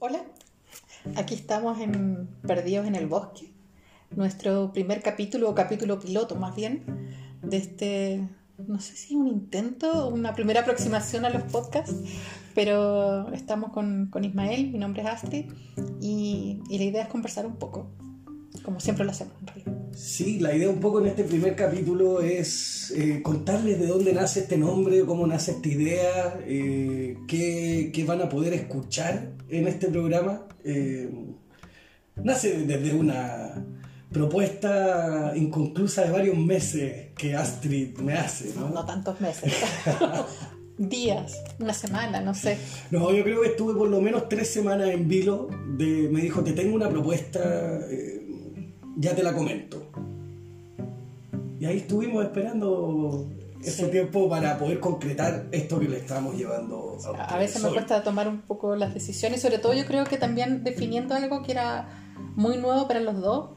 Hola, aquí estamos en Perdidos en el Bosque, nuestro primer capítulo o capítulo piloto más bien de este, no sé si un intento una primera aproximación a los podcasts, pero estamos con, con Ismael, mi nombre es Astrid, y, y la idea es conversar un poco, como siempre lo hacemos en realidad. Sí, la idea un poco en este primer capítulo es eh, contarles de dónde nace este nombre, cómo nace esta idea, eh, qué, qué van a poder escuchar en este programa. Eh, nace desde una propuesta inconclusa de varios meses que Astrid me hace, ¿no? No tantos meses, días, una semana, no sé. No, yo creo que estuve por lo menos tres semanas en vilo. De, me dijo, te tengo una propuesta, eh, ya te la comento. Y ahí estuvimos esperando ese Sí. tiempo para poder concretar esto que le estamos llevando a veces me cuesta tomar un poco las decisiones, sobre todo yo creo que también definiendo algo que era muy nuevo para los dos,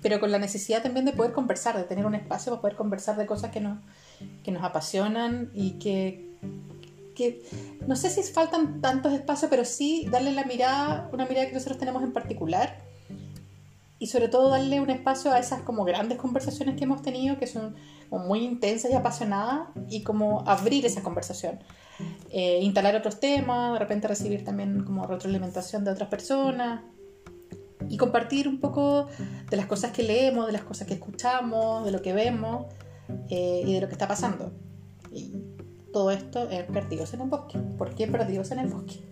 pero con la necesidad también de poder conversar, de tener un espacio para poder conversar de cosas que nos, que nos apasionan y que, que no sé si faltan tantos espacios, pero sí darle la mirada, una mirada que nosotros tenemos en particular y sobre todo darle un espacio a esas como grandes conversaciones que hemos tenido que son muy intensas y apasionadas y como abrir esa conversación eh, instalar otros temas de repente recibir también como retroalimentación de otras personas y compartir un poco de las cosas que leemos de las cosas que escuchamos de lo que vemos eh, y de lo que está pasando y todo esto en Perdidos en el Bosque ¿por qué Perdidos en el Bosque?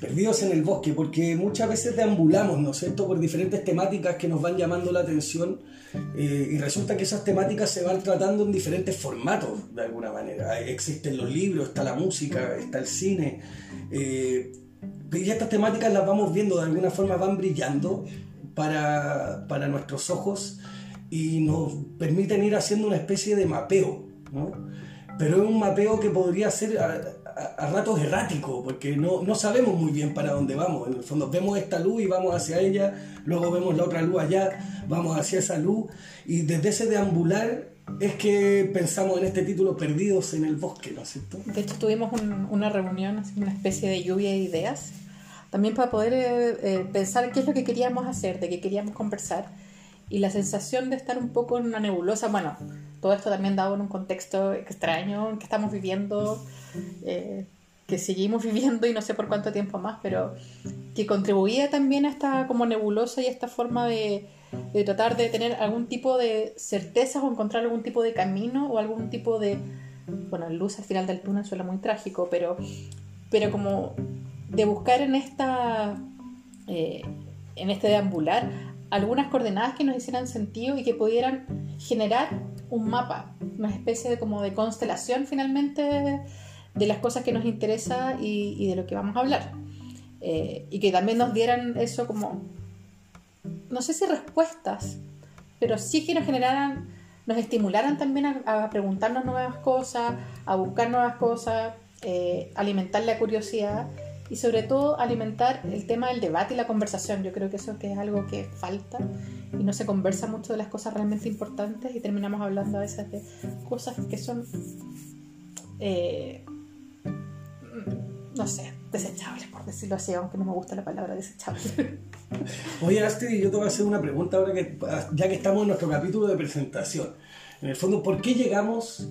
Perdidos en el bosque, porque muchas veces deambulamos, ¿no es cierto?, por diferentes temáticas que nos van llamando la atención eh, y resulta que esas temáticas se van tratando en diferentes formatos, de alguna manera. Existen los libros, está la música, está el cine. eh, y estas temáticas las vamos viendo, de alguna forma van brillando para, para nuestros ojos y nos permiten ir haciendo una especie de mapeo, ¿no? Pero es un mapeo que podría ser a, ratos errático, porque no, no sabemos muy bien para dónde vamos. En el fondo vemos esta luz y vamos hacia ella, luego vemos la otra luz allá, vamos hacia esa luz, y desde ese deambular es que pensamos en este título Perdidos en el Bosque, ¿no es cierto? De hecho, tuvimos un- una reunión, una especie de lluvia de ideas, también para poder eh, eh, pensar qué es lo que queríamos hacer, de qué queríamos conversar, y la sensación de estar un poco en una nebulosa, bueno, todo esto también dado en un contexto extraño en que estamos viviendo, eh, que seguimos viviendo y no sé por cuánto tiempo más, pero que contribuía también a esta como nebulosa y a esta forma de, de tratar de tener algún tipo de certezas o encontrar algún tipo de camino o algún tipo de bueno, luz al final del túnel suena muy trágico, pero, pero como de buscar en esta eh, en este deambular algunas coordenadas que nos hicieran sentido y que pudieran generar un mapa, una especie de como de constelación finalmente de las cosas que nos interesa y, de lo que vamos a hablar. Eh, y que también nos dieran eso como, no sé si respuestas, pero sí que nos generaran, nos estimularan también a, a preguntarnos nuevas cosas, a buscar nuevas cosas, eh, alimentar la curiosidad y sobre todo alimentar el tema del debate y la conversación. Yo creo que eso que es algo que falta y no se conversa mucho de las cosas realmente importantes y terminamos hablando a veces de cosas que son, eh, no sé, desechables, por decirlo así, aunque no me gusta la palabra desechable. Oye, Astrid, yo te voy a hacer una pregunta ahora que, ya que estamos en nuestro capítulo de presentación. En el fondo, ¿por qué llegamos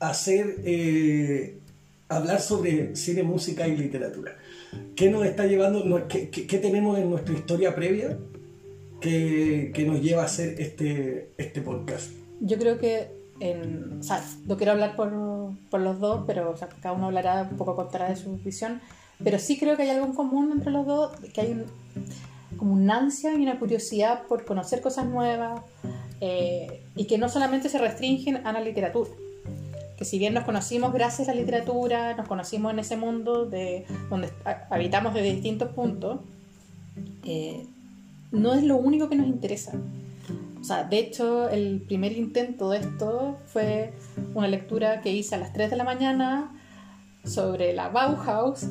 a hacer, eh, hablar sobre cine, música y literatura? ¿Qué nos está llevando, qué, qué- qué tenemos en nuestra historia previa que, que nos lleva a hacer este, este podcast? Yo creo que, en, o sea, no quiero hablar por, por los dos, pero o sea, cada uno hablará un poco contará de su visión, pero sí creo que hay algo en común entre los dos, que hay un, como una ansia y una curiosidad por conocer cosas nuevas eh, y que no solamente se restringen a la literatura. Que si bien nos conocimos gracias a la literatura, nos conocimos en ese mundo de donde ha- habitamos desde distintos puntos, eh, no es lo único que nos interesa. O sea, de hecho, el primer intento de esto fue una lectura que hice a las 3 de la mañana sobre la Bauhaus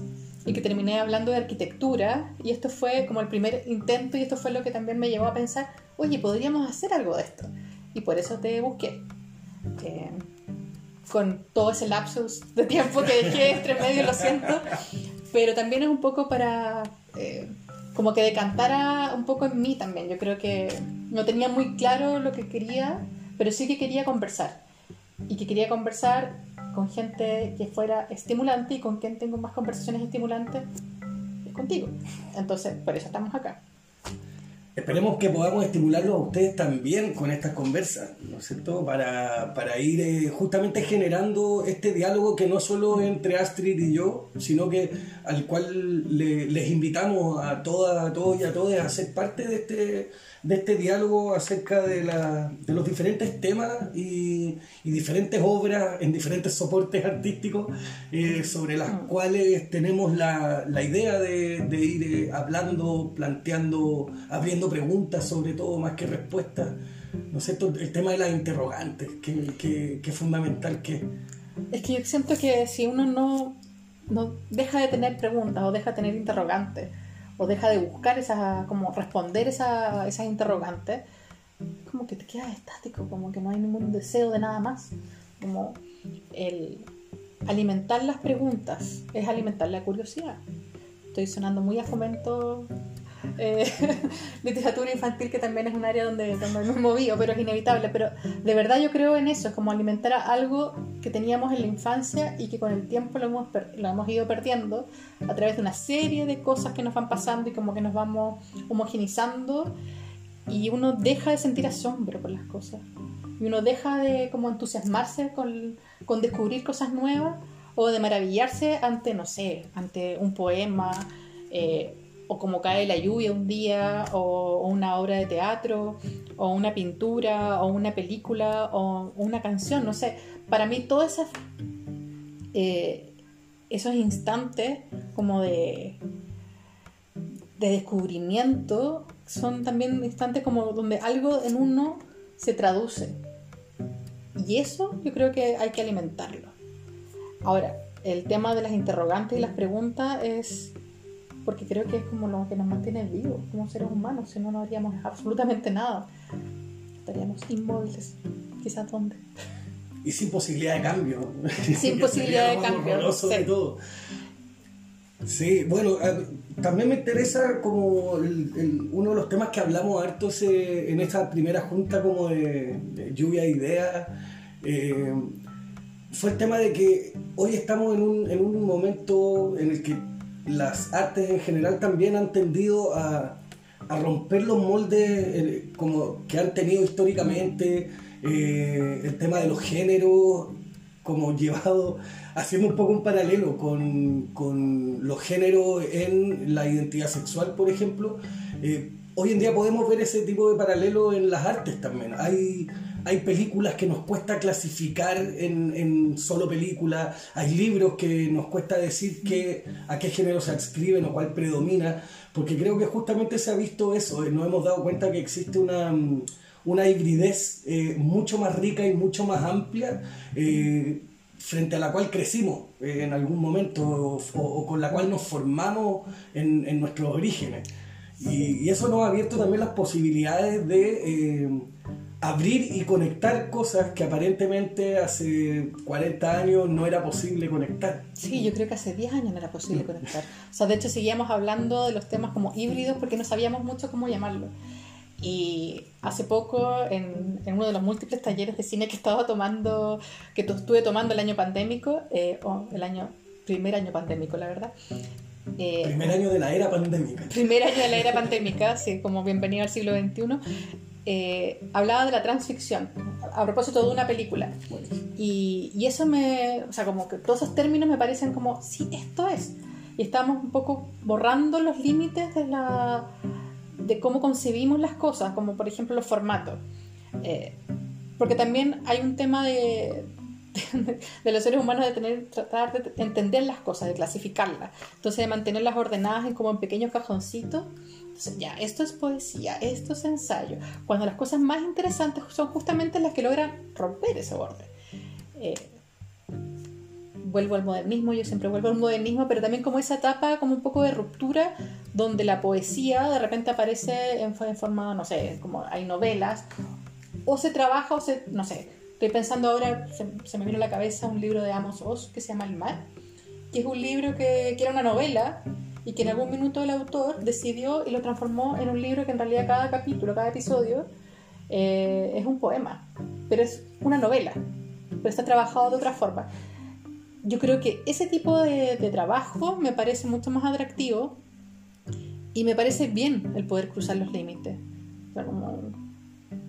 y que terminé hablando de arquitectura y esto fue como el primer intento y esto fue lo que también me llevó a pensar, oye, podríamos hacer algo de esto. Y por eso te busqué. Eh, con todo ese lapsus de tiempo que dejé entre medio, lo siento, pero también es un poco para eh, como que decantara un poco en mí también. Yo creo que no tenía muy claro lo que quería, pero sí que quería conversar. Y que quería conversar con gente que fuera estimulante y con quien tengo más conversaciones estimulantes es contigo. Entonces, por eso estamos acá. Esperemos que podamos estimularlos a ustedes también con estas conversas, ¿no es cierto? Para, para ir eh, justamente generando este diálogo que no solo entre Astrid y yo, sino que al cual les invitamos a todas, a todos y a todas a ser parte de este, de este diálogo acerca de, la, de los diferentes temas y, y, diferentes obras en diferentes soportes artísticos eh, sobre las cuales tenemos la, la idea de, de ir eh, hablando, planteando, abriendo preguntas sobre todo más que respuestas. ¿No es cierto? El tema de las interrogantes, que, que, que es fundamental que... Es que yo siento que si uno no, no deja de tener preguntas o deja de tener interrogantes, o deja de buscar esa, como responder esa, esas interrogantes, como que te quedas estático, como que no hay ningún deseo de nada más. Como el alimentar las preguntas es alimentar la curiosidad. Estoy sonando muy a fomento eh, literatura infantil, que también es un área donde, donde me he movido, pero es inevitable. Pero de verdad yo creo en eso, es como alimentar algo que teníamos en la infancia y que con el tiempo lo hemos, lo hemos ido perdiendo a través de una serie de cosas que nos van pasando y como que nos vamos homogenizando y uno deja de sentir asombro por las cosas. Y uno deja de como entusiasmarse con, con descubrir cosas nuevas o de maravillarse ante, no sé, ante un poema. Eh, o como cae la lluvia un día, o, una obra de teatro, o una pintura, o una película, o una canción, no sé. Para mí todos esos, eh, esos instantes como de, de descubrimiento son también instantes como donde algo en uno se traduce. Y eso yo creo que hay que alimentarlo. Ahora, el tema de las interrogantes y las preguntas es porque creo que es como lo que nos mantiene vivos como seres humanos, si no, no haríamos absolutamente nada. Estaríamos inmóviles, quizás dónde. Y sin posibilidad de cambio. Sin posibilidad de cambio. Sí. De todo. Sí, bueno, eh, también me interesa como uno de los temas que hablamos harto en esta primera junta como de, lluvia de ideas. Eh, fue el tema de que hoy estamos en un, en un momento en el que las artes en general también han tendido a, romper los moldes eh, como que han tenido históricamente eh, el tema de los géneros como llevado haciendo un poco un paralelo con, los géneros en la identidad sexual por ejemplo. Eh, hoy en día podemos ver ese tipo de paralelo en las artes también. Hay hay películas que nos cuesta clasificar en, solo película, hay libros que nos cuesta decir que, a qué género se adscriben o cuál predomina, porque creo que justamente se ha visto eso, eh, nos hemos dado cuenta que existe una, mm, una hibridez eh, mucho más rica y mucho más amplia. Eh, frente a la cual crecimos en algún momento o, con la cual nos formamos en, nuestros orígenes. Y, eso nos ha abierto también las posibilidades de abrir y conectar cosas que aparentemente hace 40 años no era posible conectar. Sí, yo creo que hace 10 años no era posible conectar. O sea, de hecho seguíamos hablando de los temas como híbridos porque no sabíamos mucho cómo llamarlo. Y hace poco, en, uno de los múltiples talleres de cine que estaba tomando, que estuve tomando el año pandémico, eh, o el año, primer año pandémico, la verdad. Eh, primer año de la era pandémica. Primer año de la era pandémica, sí, como bienvenido al siglo XXI. Eh, de la transficción, a propósito de una película. Y, y, eso me, o sea, como que todos esos términos me parecen como, sí, esto es. Y estamos un poco borrando los límites de, la, de cómo concebimos las cosas, como por ejemplo los formatos. Eh, porque también hay un tema de, de, los seres humanos de tener, tratar de entender las cosas, de clasificarlas. Entonces de mantenerlas ordenadas en como en pequeños cajoncitos ya, esto es poesía, esto es ensayo. Cuando las cosas más interesantes son justamente las que logran romper ese borde. Eh, vuelvo al modernismo, yo siempre vuelvo al modernismo, pero también como esa etapa, como un poco de ruptura, donde la poesía de repente aparece en, forma, no sé, como hay novelas, o se trabaja, o se, no sé, estoy pensando ahora, se, me vino a la cabeza un libro de Amos Oz que se llama El Mar, que es un libro que, que era una novela y que en algún minuto el autor decidió y lo transformó en un libro que en realidad cada capítulo, cada episodio eh, es un poema, pero es una novela, pero está trabajado de otra forma. Yo creo que ese tipo de, de trabajo me parece mucho más atractivo y me parece bien el poder cruzar los límites.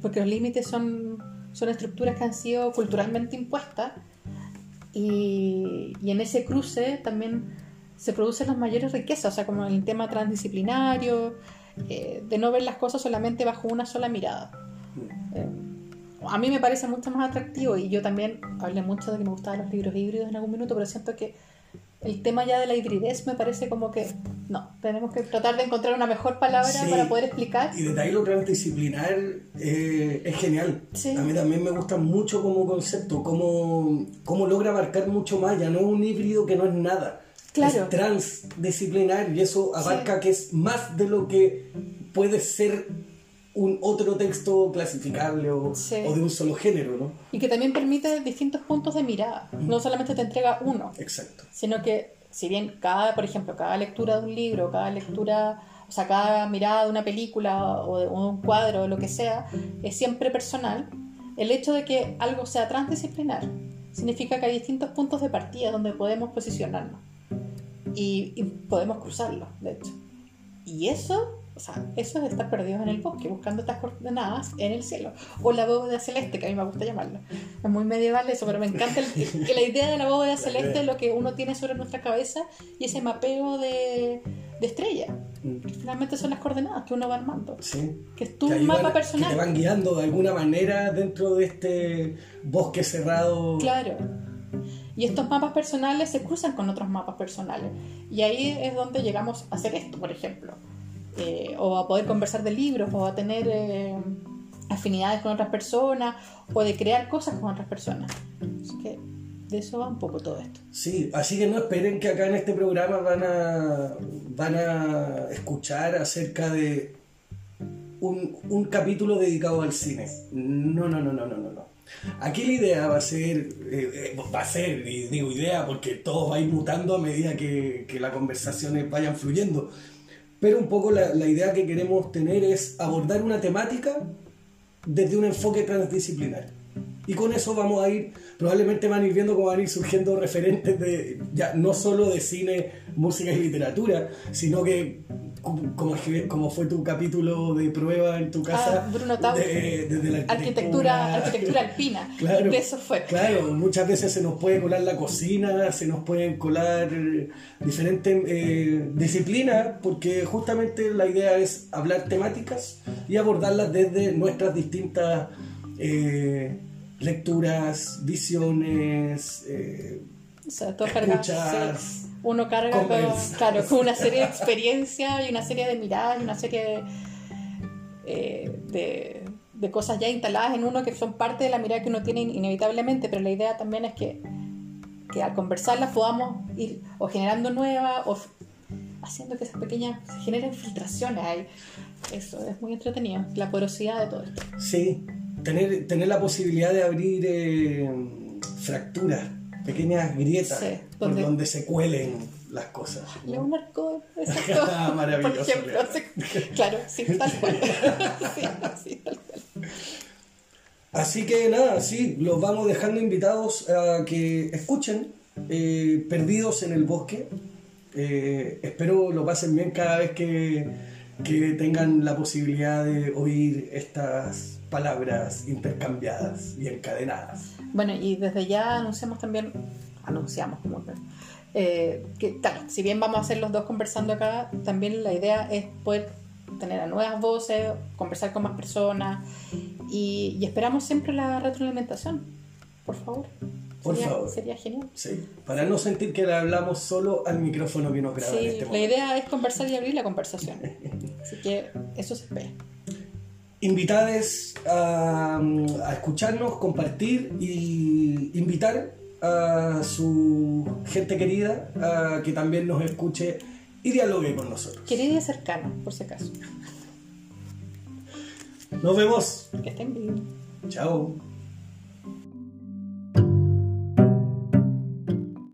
Porque los límites son, son estructuras que han sido culturalmente impuestas y, y en ese cruce también se producen las mayores riquezas, o sea, como el tema transdisciplinario, eh, de no ver las cosas solamente bajo una sola mirada. Eh, a mí me parece mucho más atractivo y yo también hablé mucho de que me gustaban los libros híbridos en algún minuto, pero siento que el tema ya de la hibridez me parece como que no, tenemos que tratar de encontrar una mejor palabra Sí. para poder explicar. Y de ahí lo transdisciplinar eh, es genial. Sí. A mí también me gusta mucho como concepto, cómo, cómo logra abarcar mucho más. Ya no es un híbrido que no es nada. Claro. Es transdisciplinar y eso abarca que es más de lo que puede ser un otro texto clasificable o, Sí. o de un solo género, ¿no? Y que también permite distintos puntos de mirada. No solamente te entrega uno, Exacto. sino que si bien cada, por ejemplo, cada lectura de un libro, cada lectura, o sea, cada mirada de una película o de un cuadro o lo que sea, es siempre personal, el hecho de que algo sea transdisciplinar significa que hay distintos puntos de partida donde podemos posicionarnos y, y podemos cruzarlos, de hecho. Y eso, o sea, eso es estar perdidos en el bosque, buscando estas coordenadas en el cielo. O la bóveda celeste, que a mí me gusta llamarlo. Es muy medieval eso, pero me encanta el- que la idea de la bóveda celeste es lo que uno tiene sobre nuestra cabeza y ese mapeo de, de estrellas. Mm. Que finalmente son las coordenadas que uno va armando. Sí. Que es tu Que mapa van- personal. Que te van guiando de alguna manera dentro de este bosque cerrado. Claro. Y estos mapas personales se cruzan con otros mapas personales. Y ahí es donde llegamos a hacer esto, por ejemplo. Eh, o a poder conversar de libros, o a tener eh, afinidades con otras personas, o de crear cosas con otras personas. Así que de eso va un poco todo esto. Sí, así que no esperen que acá en este programa van a, van a escuchar acerca de un, un capítulo dedicado al cine. No, no, no, no, no, no. no. Aquí la idea va a ser, eh, eh, va a ser, digo idea porque todo va a ir mutando a medida que, las conversaciones vayan fluyendo. Pero un poco la, la idea que queremos tener es abordar una temática desde un enfoque transdisciplinar. Y con eso vamos a ir, probablemente van a ir viendo cómo van a ir surgiendo referentes de, ya no solo de cine, música y literatura, sino que como, como, fue tu capítulo de prueba en tu casa. Ah, Bruno Taus. de- la Arquitectura, arquitectura alpina. Claro, De eso fue. Claro, muchas veces se nos puede colar la cocina, se nos pueden colar diferentes eh, disciplinas, porque justamente la idea es hablar temáticas y abordarlas desde nuestras distintas eh, lecturas, visiones. eh, O sea, todo carga- Escuchas, sí. Uno carga con, claro, con una serie de experiencias y una serie de miradas y una serie de, eh, de, de cosas ya instaladas en uno que son parte de la mirada que uno tiene in- inevitablemente, pero la idea también es que, que al conversarlas podamos ir o generando nuevas o haciendo que esas pequeñas se generen filtraciones ahí. Eso es muy entretenido, la porosidad de todo esto. sí, tener, tener la posibilidad de abrir eh, fracturas, pequeñas grietas, Sí, por donde- se cuelen las cosas. ¿no? Leonardo, exacto. Ah, Maravilloso, Por ejemplo, claro, sí, tal cual. Sí, sí, tal cual. Así que nada, sí, los vamos dejando invitados a que escuchen eh, Perdidos en el Bosque. Eh, espero lo pasen bien cada vez que, que tengan la posibilidad de oír estas palabras intercambiadas y encadenadas. Bueno, y desde ya anunciamos también, anunciamos como que, eh, que, claro, si bien vamos a hacer los dos conversando acá, también la idea es poder tener a nuevas voces, conversar con más personas y, y esperamos siempre la retroalimentación, por favor. Por sería, favor. Sería genial. Sí, para no sentir que le hablamos solo al micrófono que nos graba en Sí, este la momento. idea es conversar y abrir la conversación. Así que eso se espera. Invitades a, a escucharnos, compartir y invitar a su gente querida a que también nos escuche y dialogue con nosotros. Querido y cercano, por si acaso. Nos vemos. Que estén bien. Chao.